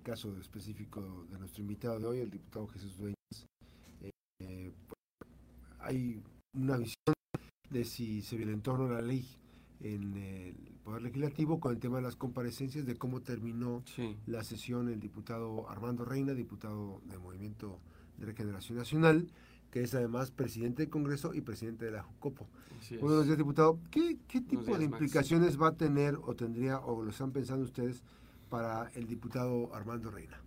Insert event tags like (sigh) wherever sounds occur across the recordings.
el caso específico de nuestro invitado de hoy, el diputado Jesús Dueñas, eh, pues, hay una visión de si se violentó la ley en el Poder Legislativo con el tema de las comparecencias, de cómo terminó la sesión el diputado Armando Reina, diputado del Movimiento de Regeneración Nacional, que es además presidente del Congreso y presidente de la JUCOPO. Buenos días, diputado. ¿Qué, tipo de implicaciones va a tener o tendría o lo están pensando ustedes para el diputado Armando Reina?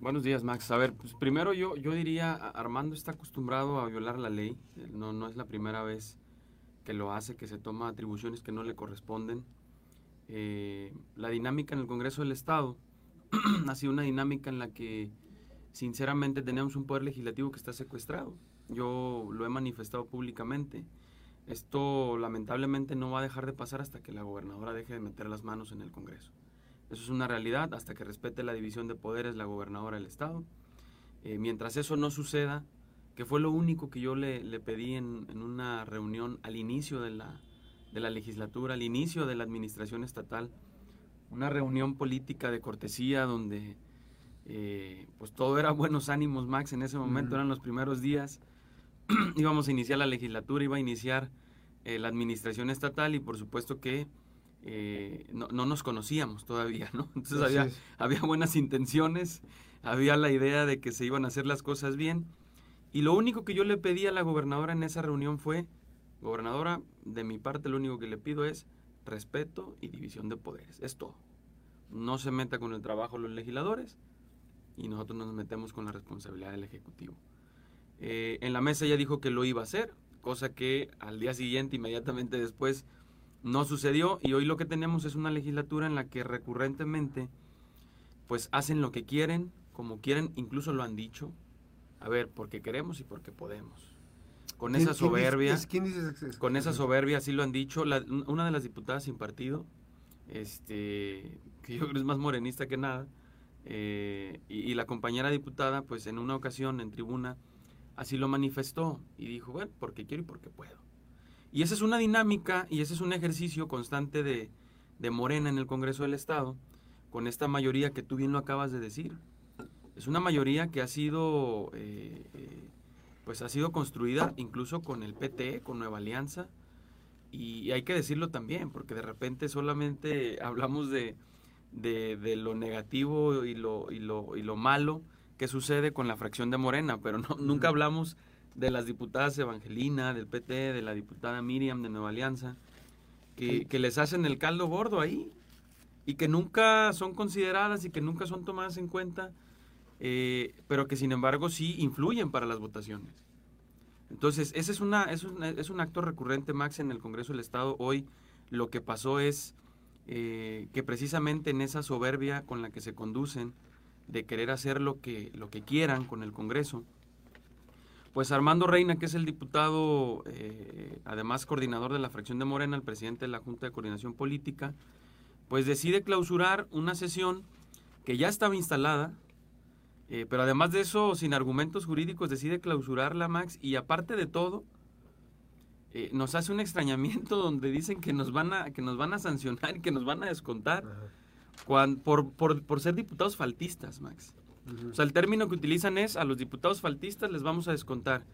Buenos días, Max. A ver, pues primero yo, yo diría, Armando está acostumbrado a violar la ley. No, no es la primera vez que lo hace, que se toma atribuciones que no le corresponden. Eh, la dinámica en el Congreso del Estado (clears throat) ha sido una dinámica en la que sinceramente tenemos un poder legislativo que está secuestrado. Yo lo he manifestado públicamente. Esto lamentablemente no va a dejar de pasar hasta que la gobernadora deje de meter las manos en el Congreso. Eso es una realidad, hasta que respete la división de poderes la gobernadora del Estado. Eh, mientras eso no suceda, que fue lo único que yo le, pedí en, una reunión al inicio de la, de la legislatura, al inicio de la administración estatal, una reunión política de cortesía donde eh, pues todo era buenos ánimos, Max, en ese momento eran los primeros días, (clears throat) íbamos a iniciar la legislatura, iba a iniciar eh, la administración estatal y por supuesto que eh, no, no, nos conocíamos todavía, ¿no? (laughs) Entonces había, había buenas intenciones, había la idea de que se iban a hacer las cosas bien y lo único que yo le pedí a la gobernadora en esa reunión fue, gobernadora, de mi parte lo único que le pido es respeto y división de poderes. Es todo. No se meta con el trabajo de los legisladores y nosotros nos metemos con la responsabilidad del Ejecutivo. Eh, en la mesa ella dijo que lo iba a hacer, cosa que al día siguiente, inmediatamente después, no sucedió y hoy lo que tenemos es una legislatura en la que recurrentemente pues hacen lo que quieren, como quieren, incluso lo han dicho, a ver, porque queremos y porque podemos. Con esa soberbia, con esa soberbia, así lo han dicho, una de las diputadas sin partido, este, que yo creo que es más morenista que nada, eh, y, la compañera diputada, pues en una ocasión en tribuna, así lo manifestó y dijo, bueno, porque quiero y porque puedo. Y esa es una dinámica y ese es un ejercicio constante de, de Morena en el Congreso del Estado, con esta mayoría que tú bien lo acabas de decir. Es una mayoría que ha sido, eh, eh, pues ha sido construida incluso con el PT, con Nueva Alianza, y, hay que decirlo también, porque de repente solamente (laughs) hablamos de, de, lo negativo y lo, y, lo, y lo malo que sucede con la fracción de Morena, pero no, nunca hablamos de las diputadas Evangelina, del PT, de la diputada Miriam de Nueva Alianza, que, que les hacen el caldo gordo ahí y que nunca son consideradas y que nunca son tomadas en cuenta eh, pero que sin embargo sí influyen para las votaciones. Entonces, ese es, una, es, un, es un acto recurrente, Max, en el Congreso del Estado. Hoy lo que pasó es eh, que precisamente en esa soberbia con la que se conducen, de querer hacer lo que, lo que quieran con el Congreso, pues Armando Reina, que es el diputado, eh, además coordinador de la fracción de Morena, el presidente de la Junta de Coordinación Política, pues decide clausurar una sesión que ya estaba instalada, eh, pero además de eso, sin argumentos jurídicos, decide clausurarla, Max, y aparte de todo, eh, nos hace un extrañamiento (laughs) donde dicen que nos van a, que nos van a sancionar y que nos van a descontar por, por, ser diputados faltistas, Max. O sea, el término que utilizan es a los diputados faltistas les vamos a descontar.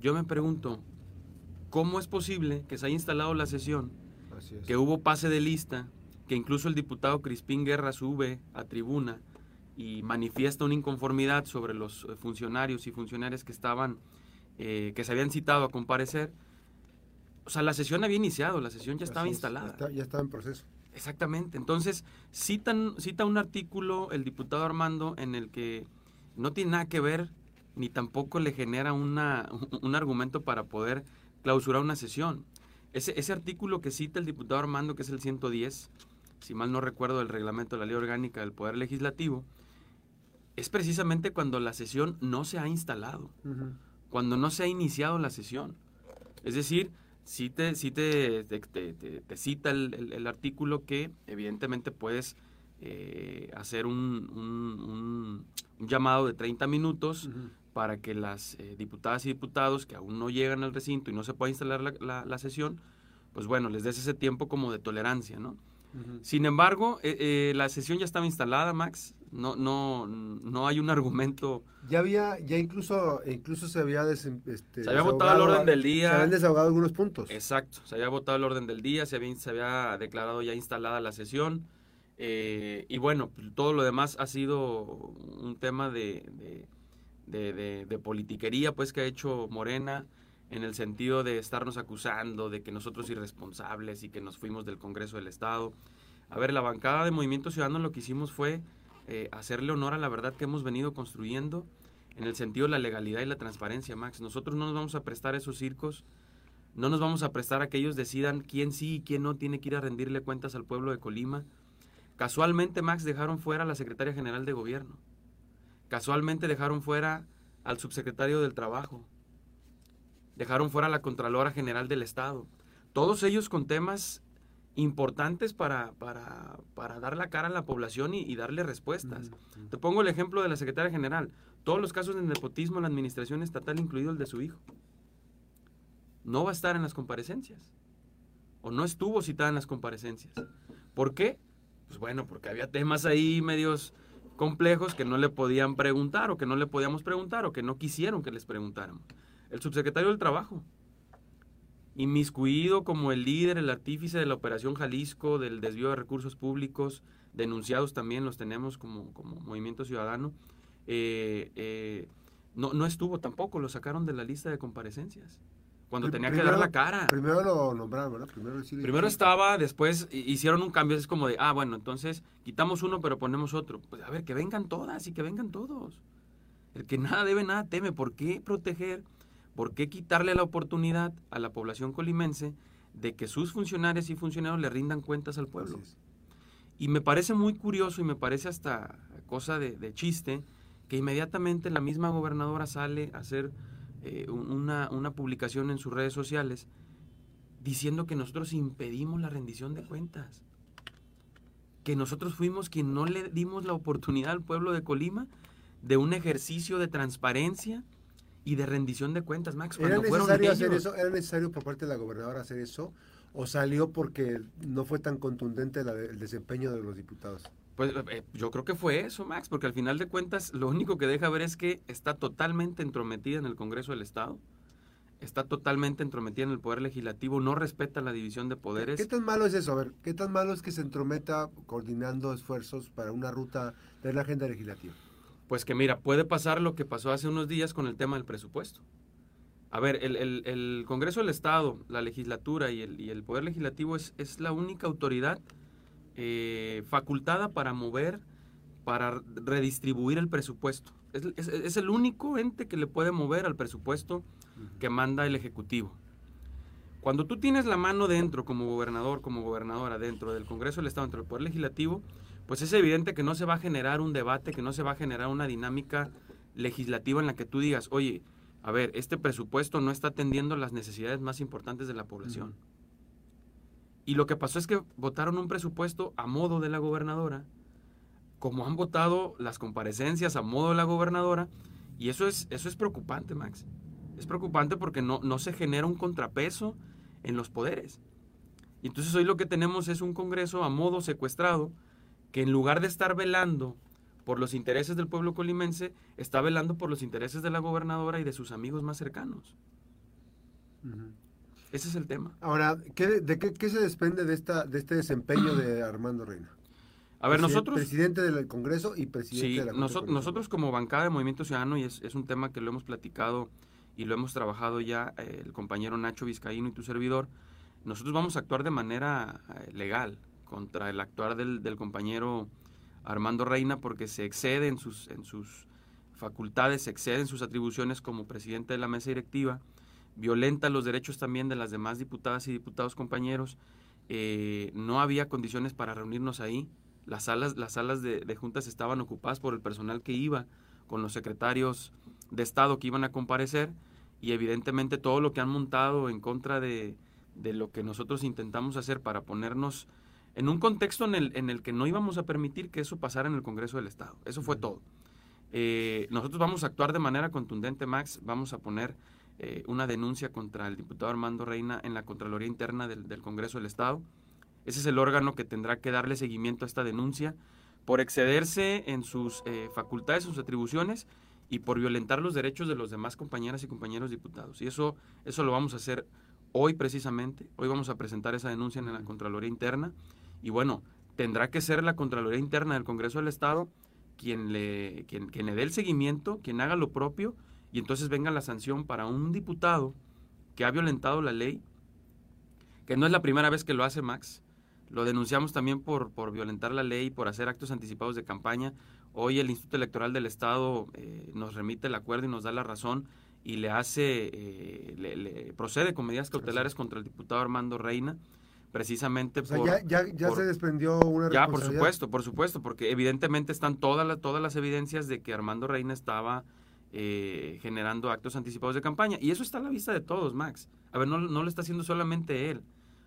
Yo me pregunto, ¿cómo es posible que se haya instalado la sesión, que hubo pase de lista, que incluso el diputado Crispín Guerra sube a tribuna? y manifiesta una inconformidad sobre los eh, funcionarios y funcionarias que estaban, eh, que se habían citado a comparecer. O sea, la sesión había iniciado, la sesión ya estaba instalada. ya, estaba en proceso. Exactamente. Entonces, citan, cita un artículo el diputado Armando en el que no tiene nada que ver ni tampoco le genera una, un argumento para poder clausurar una sesión. Ese, ese artículo que cita el diputado Armando, que es el 110, si mal no recuerdo, del reglamento de la ley orgánica del Poder Legislativo, es precisamente cuando la sesión no se ha instalado, cuando no se ha iniciado la sesión. Es decir, si te, te, te, cita el, artículo que evidentemente puedes eh, hacer un, llamado de 30 minutos para que las eh, diputadas y diputados que aún no llegan al recinto y no se pueda instalar la, sesión, pues bueno, les des ese tiempo como de tolerancia, ¿no? Sin embargo, eh, la sesión ya estaba instalada, Max, No, no, no hay un argumento. Ya había, ya incluso, incluso se había este, se había votado el orden del día. Se habían desahogado algunos puntos. Exacto, se había votado el orden del día, se había, se había declarado ya instalada la sesión. Eh, y bueno, pues, todo lo demás ha sido un tema de, de, de, politiquería, pues que ha hecho Morena en el sentido de estarnos acusando de que nosotros irresponsables y que nos fuimos del Congreso del Estado. A ver, la bancada de Movimiento Ciudadano lo que hicimos fue eh, hacerle honor a la verdad que hemos venido construyendo en el sentido de la legalidad y la transparencia, Max. Nosotros no nos vamos a prestar esos circos, no nos vamos a prestar a que ellos decidan quién sí y quién no tiene que ir a rendirle cuentas al pueblo de Colima. Casualmente, Max, dejaron fuera a la secretaria general de gobierno. Casualmente dejaron fuera al subsecretario del Trabajo. Dejaron fuera a la Contralora General del Estado. Todos ellos con temas importantes para, para, para, dar la cara a la población y, darle respuestas. Te pongo el ejemplo de la secretaria general. Todos los casos de nepotismo en la administración estatal, incluido el de su hijo, no va a estar en las comparecencias. O no estuvo citada en las comparecencias. ¿Por qué? Pues bueno, porque había temas ahí medios complejos que no le podían preguntar o que no le podíamos preguntar o que no quisieron que les preguntáramos. El subsecretario del Trabajo inmiscuido como el líder, el artífice de la Operación Jalisco, del desvío de recursos públicos, denunciados también los tenemos como, como Movimiento Ciudadano, eh, eh, no, no estuvo tampoco, lo sacaron de la lista de comparecencias. Cuando tenía que dar la cara. Primero lo nombraron, ¿verdad? Primero, primero estaba, después hicieron un cambio, es como de, ah, bueno, entonces quitamos uno pero ponemos otro. Pues a ver, que vengan todas y que vengan todos. El que nada debe, nada teme. ¿Por qué proteger ¿Por qué quitarle la oportunidad a la población colimense de que sus funcionarios y funcionarios le rindan cuentas al pueblo? Y me parece muy curioso y me parece hasta cosa de, chiste que inmediatamente la misma gobernadora sale a hacer eh, una, una publicación en sus redes sociales diciendo que nosotros impedimos la rendición de cuentas. Que nosotros fuimos quien no le dimos la oportunidad al pueblo de Colima de un ejercicio de transparencia y de rendición de cuentas, Max. ¿Era necesario hacer eso? ¿Era necesario por parte de la gobernadora hacer eso? ¿O salió porque no fue tan contundente el desempeño de los diputados? Pues eh, yo creo que fue eso, Max, porque al final de cuentas lo único que deja ver es que está totalmente entrometida en el Congreso del Estado, está totalmente entrometida en el Poder Legislativo, no respeta la división de poderes. ¿Qué tan malo es eso? A ver, ¿qué tan malo es que se entrometa coordinando esfuerzos para una ruta de la agenda legislativa? Pues que mira, puede pasar lo que pasó hace unos días con el tema del presupuesto. A ver, el, Congreso del Estado, la legislatura y el, Poder Legislativo es, es, la única autoridad eh, facultada para mover, para redistribuir el presupuesto. Es, el único ente que le puede mover al presupuesto que manda el Ejecutivo. Cuando tú tienes la mano dentro como gobernador, como gobernadora, dentro del Congreso del Estado, dentro del Poder Legislativo, pues es evidente que no se va a generar un debate, que no se va a generar una dinámica legislativa en la que tú digas, oye, a ver, este presupuesto no está atendiendo las necesidades más importantes de la población. Y lo que pasó es que votaron un presupuesto a modo de la gobernadora, como han votado las comparecencias a modo de la gobernadora, y eso es, eso es preocupante, Max. Es preocupante porque no, no se genera un contrapeso en los poderes. Y entonces hoy lo que tenemos es un Congreso a modo secuestrado, que en lugar de estar velando por los intereses del pueblo colimense, está velando por los intereses de la gobernadora y de sus amigos más cercanos. Ese es el tema. Ahora, ¿de qué, se desprende de, esta, de este desempeño de Armando Reina? A ver, nosotros... Presidente del Congreso y presidente de la nosotros, nosotros como bancada de Movimiento Ciudadano, y es, un tema que lo hemos platicado y lo hemos trabajado ya eh, el compañero Nacho Vizcaíno y tu servidor, nosotros vamos a actuar de manera eh, legal, contra el actuar del, compañero Armando Reina porque se excede en sus, en sus facultades, se excede en sus atribuciones como presidente de la mesa directiva, violenta los derechos también de las demás diputadas y diputados compañeros. Eh, no había condiciones para reunirnos ahí. Las salas, las salas de, de, juntas estaban ocupadas por el personal que iba, con los secretarios de Estado que iban a comparecer, y evidentemente todo lo que han montado en contra de, de lo que nosotros intentamos hacer para ponernos en un contexto en el, en el que no íbamos a permitir que eso pasara en el Congreso del Estado. Eso fue todo. Eh, nosotros vamos a actuar de manera contundente, Max. Vamos a poner eh, una denuncia contra el diputado Armando Reina en la Contraloría Interna del, Congreso del Estado. Ese es el órgano que tendrá que darle seguimiento a esta denuncia. por excederse en sus eh, facultades, sus atribuciones y por violentar los derechos de los demás compañeras y compañeros diputados. Y eso, eso lo vamos a hacer hoy precisamente. Hoy vamos a presentar esa denuncia en la Contraloría Interna. Y bueno, tendrá que ser la Contraloría Interna del Congreso del Estado quien le, quien, quien le dé el seguimiento, quien haga lo propio y entonces venga la sanción para un diputado que ha violentado la ley, que no es la primera vez que lo hace Max. Lo denunciamos también por, por violentar la ley, por hacer actos anticipados de campaña. Hoy el Instituto Electoral del Estado eh, nos remite el acuerdo y nos da la razón y le hace, eh, le, procede con medidas cautelares contra el diputado Armando Reina, precisamente por... Ya, ya, se desprendió una Ya, por supuesto, por supuesto, porque evidentemente están todas, todas las evidencias de que Armando Reina estaba eh, generando actos anticipados de campaña. Y eso está a la vista de todos, Max. A ver, no, no lo está haciendo solamente él.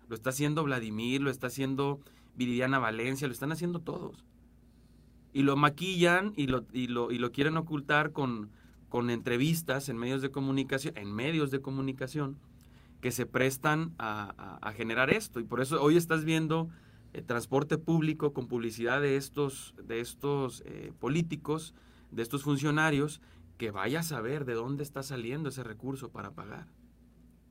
Lo está haciendo Vladimir, lo está haciendo Viridiana Valencia, lo están haciendo todos. Y lo maquillan y lo, y lo, y lo quieren ocultar con, con entrevistas en medios de comunicación, en medios de comunicación que se prestan a, generar esto. Y por eso hoy estás viendo el transporte público con publicidad de estos, de estos eh, políticos, de estos funcionarios, que vaya a saber de dónde está saliendo ese recurso para pagar.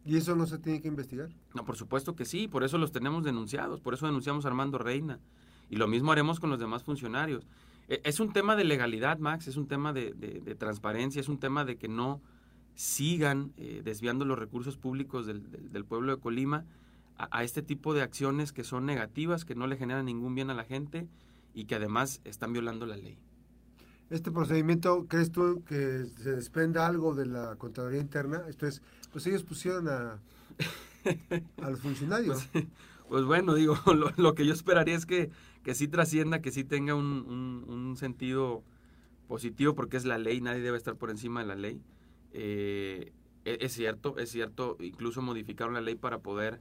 ¿Y eso no se tiene que investigar? No, por supuesto que sí, por eso los tenemos denunciados, por eso denunciamos a Armando Reina. Y lo mismo haremos con los demás funcionarios. E, es un tema de legalidad, Max, es un tema de, transparencia, es un tema de que no sigan eh, desviando los recursos públicos del, pueblo de Colima a, este tipo de acciones que son negativas, que no le generan ningún bien a la gente y que además están violando la ley este procedimiento, ¿crees tú que se desprenda algo de la Contraloría Interna? Esto es, pues ellos pusieron a, (laughs) a los funcionarios. Pues, pues bueno, digo, (laughs) lo, que yo esperaría es que, que sí trascienda, que sí tenga un, un, sentido positivo, porque es la ley, nadie debe estar por encima de la ley. Eh, e, es cierto, es cierto, incluso modificaron la ley para poder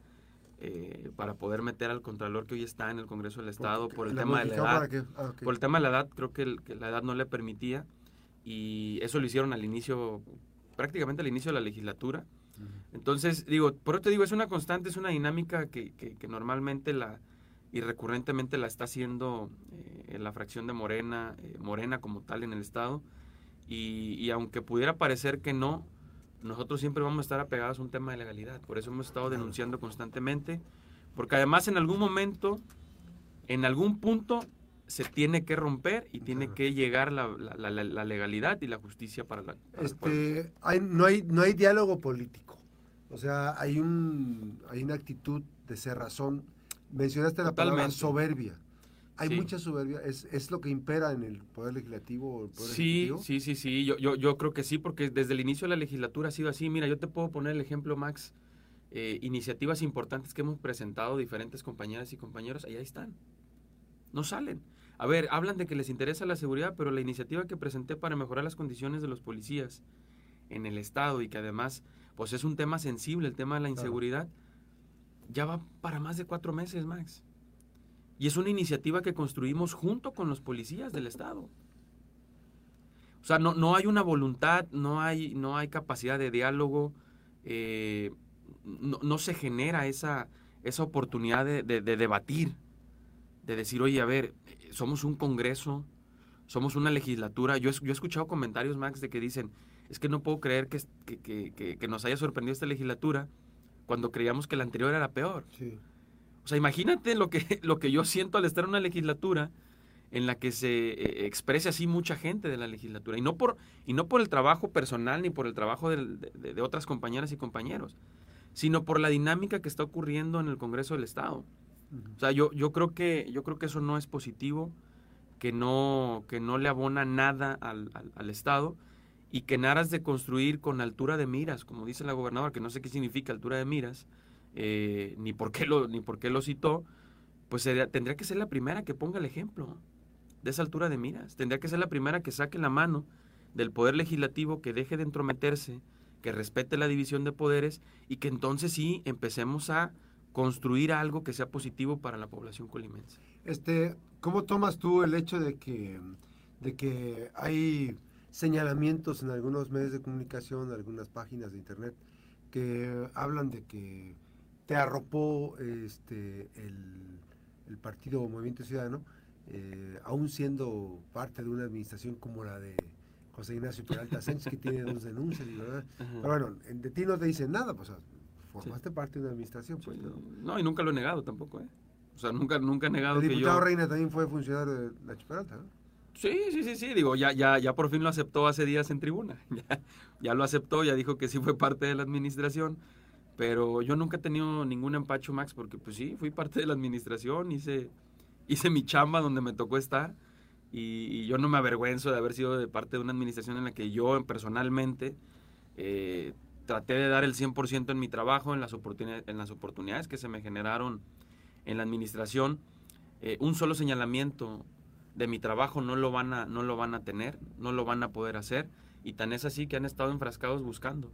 eh, para poder meter al contralor que hoy está en el Congreso del Estado por el tema de la edad. Ah, por el tema de la edad, creo que, la edad no le permitía y eso lo hicieron al inicio, prácticamente al inicio de la legislatura. Entonces, digo, por eso te digo, es una constante, es una dinámica que, que, normalmente la y recurrentemente la está haciendo eh, la fracción de Morena, eh, Morena como tal en el Estado. Y, y aunque pudiera parecer que no, nosotros siempre vamos a estar apegados a un tema de legalidad. Por eso hemos estado denunciando constantemente, porque además en algún momento, en algún punto, se tiene que romper y tiene que llegar la, la, legalidad y la justicia para la... este, hay, no, hay, no hay diálogo político. O sea, hay, un, hay una actitud de cerrazón. Mencionaste la palabra soberbia. Hay mucha soberbia, ¿Es, ¿Es, lo que impera en el Poder Legislativo? El poder sí, sí, sí, sí, yo, yo, yo creo que sí, porque desde el inicio de la legislatura ha sido así. Mira, yo te puedo poner el ejemplo, Max, eh, iniciativas importantes que hemos presentado diferentes compañeras y compañeros, ahí están. No salen. A ver, hablan de que les interesa la seguridad, pero la iniciativa que presenté para mejorar las condiciones de los policías en el Estado y que además, pues es un tema sensible, el tema de la inseguridad, ya va para más de cuatro meses, Max. Y es una iniciativa que construimos junto con los policías del Estado. O sea, no, no hay una voluntad, no hay, no hay capacidad de diálogo, eh, no, se genera esa, esa oportunidad de, debatir, de decir, oye, a ver, somos un Congreso, somos una legislatura. Yo, he escuchado comentarios, Max, de que dicen, es que no puedo creer que, que, que nos haya sorprendido esta legislatura cuando creíamos que la anterior era peor. Sí. O sea, imagínate lo que, (laughs) lo que yo siento al estar en una legislatura en la que se eh, exprese así mucha gente de la legislatura. Y no por, y no por el trabajo personal ni por el trabajo de, otras compañeras y compañeros, sino por la dinámica que está ocurriendo en el Congreso del Estado. O sea, yo, yo, creo que, yo creo que eso no es positivo, que no, que no le abona nada al, al Estado y que en aras de construir con altura de miras, como dice la gobernadora, que no sé qué significa altura de miras, eh, ni, por qué lo, ni por qué lo citó, pues tendría que ser la primera que ponga el ejemplo de esa altura de miras. Tendría que ser la primera que saque la mano del poder legislativo, que deje de entrometerse, que respete la división de poderes y que entonces sí empecemos a construir algo que sea positivo para la población colimense. Este, ¿cómo tomas tú el hecho de que, de que hay señalamientos en algunos medios de comunicación, algunas páginas de internet, que hablan de que te arropó este, el, Partido Movimiento Ciudadano eh, aún siendo parte de una administración como la de José Ignacio Peralta Sánchez, que tiene dos denuncias, ¿verdad? Pero bueno, de ti no te dicen nada, pues formaste parte de una administración. Pues, ¿no? y nunca lo he negado tampoco, ¿eh? O sea, nunca, nunca he negado El que diputado Reina también fue funcionario de la Peralta, ¿no? Sí, sí, sí, sí, digo, ya, ya, ya por fin lo aceptó hace días en tribuna. (laughs) Ya, ya, lo aceptó, ya dijo que sí fue parte de la administración. Pero yo nunca he tenido ningún empacho, Max, porque pues sí, fui parte de la administración, hice, hice mi chamba donde me tocó estar. Y, yo no me avergüenzo de haber sido de parte de una administración en la que yo personalmente eh, traté de dar el 100% en mi trabajo, en las, oportunidades, en las oportunidades que se me generaron en la administración. Eh, un solo señalamiento de mi trabajo no lo van a, no lo van a tener, no lo van a poder hacer. Y tan es así que han estado enfrascados buscando.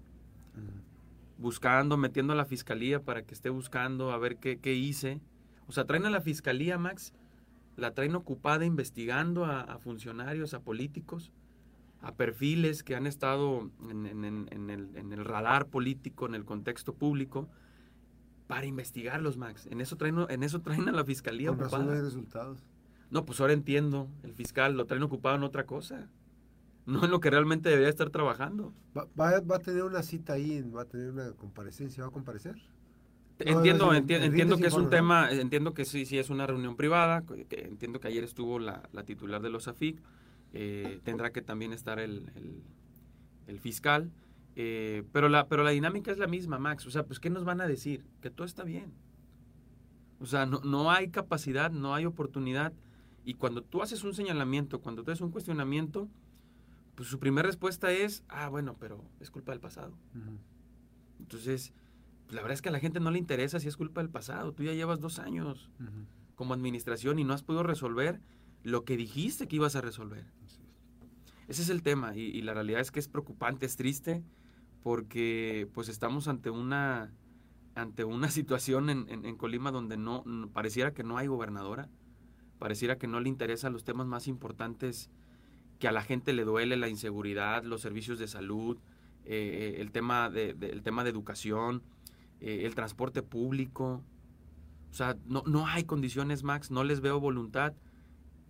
Buscando, metiendo a la fiscalía para que esté buscando a ver qué, qué, hice. O sea, traen a la fiscalía, Max, la traen ocupada investigando a, funcionarios, a políticos, a perfiles que han estado en, en, el, en, el, radar político, en el contexto público, para investigarlos, Max. En eso traen, en eso traen a la fiscalía Con ocupada. Razón resultados. No, pues ahora entiendo, el fiscal lo traen ocupado en otra cosa, no en lo que realmente debería estar trabajando. ¿Va, va, a tener una cita ahí, va a tener una comparecencia, va a comparecer? Entiendo, entiendo que es un tema, entiendo que sí, sí es una reunión privada, entiendo que ayer estuvo la, titular de los AFIC, eh, tendrá que también estar el, el, fiscal, eh, pero, la, pero la dinámica es la misma, Max, o sea, pues ¿qué nos van a decir? Que todo está bien. O sea, no, no hay capacidad, no hay oportunidad y cuando tú haces un señalamiento, cuando tú haces un cuestionamiento, pues su primera respuesta es, ah, bueno, pero es culpa del pasado. Entonces, pues, la verdad es que a la gente no le interesa si es culpa del pasado. Tú ya llevas dos años como administración y no has podido resolver lo que dijiste que ibas a resolver. Ese es el tema y, la realidad es que es preocupante, es triste, porque pues estamos ante una ante una (laughs) situación en, en, Colima donde no, pareciera que no hay gobernadora Pareciera que no le interesan los temas más importantes que a la gente le duele, la inseguridad, los servicios de salud, eh, el, tema de, tema de educación, eh, el transporte público. O sea, no, no hay condiciones, Max, no les veo voluntad.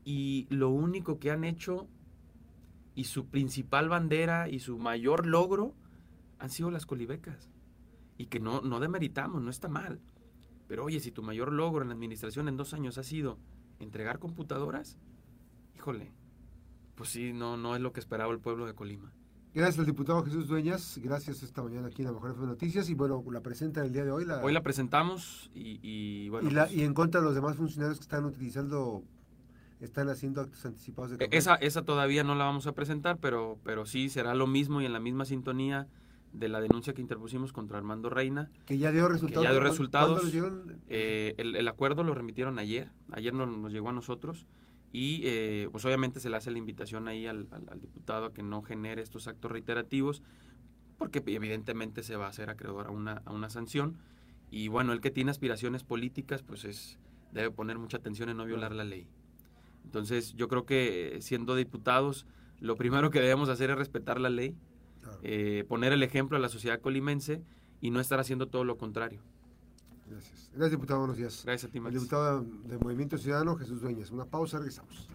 Y lo único que han hecho y su principal bandera y su mayor logro han sido las colibecas. Y que no, no demeritamos, no está mal. Pero oye, si tu mayor logro en la administración en dos años ha sido entregar computadoras, híjole, pues sí, no, no es lo que esperaba el pueblo de Colima. Gracias al diputado Jesús Dueñas, gracias esta mañana aquí en la Mejor Noticias y bueno, la presenta el día de hoy. La, hoy la presentamos y, bueno. Pues y, en contra de los demás funcionarios que están utilizando, están haciendo actos anticipados de e, Esa, esa todavía no la vamos a presentar, pero, pero sí será lo mismo y en la misma sintonía de la denuncia que interpusimos contra Armando Reina. Que ya dio resultados. ya dio resultados. Eh, el, acuerdo lo remitieron ayer, ayer nos, nos llegó a nosotros y eh, pues obviamente se le hace la invitación ahí al, diputado a que no genere estos actos reiterativos porque evidentemente se va a hacer acreedor a una, a una sanción y bueno, el que tiene aspiraciones políticas pues es debe poner mucha atención en no violar la ley. Entonces yo creo que siendo diputados lo primero que debemos hacer es respetar la ley, eh, poner el ejemplo a la sociedad colimense y no estar haciendo todo lo contrario. Gracias. Gracias, diputado. Buenos días. Gracias a ti, El diputado del Movimiento Ciudadano, Jesús Dueñas. Una pausa, regresamos.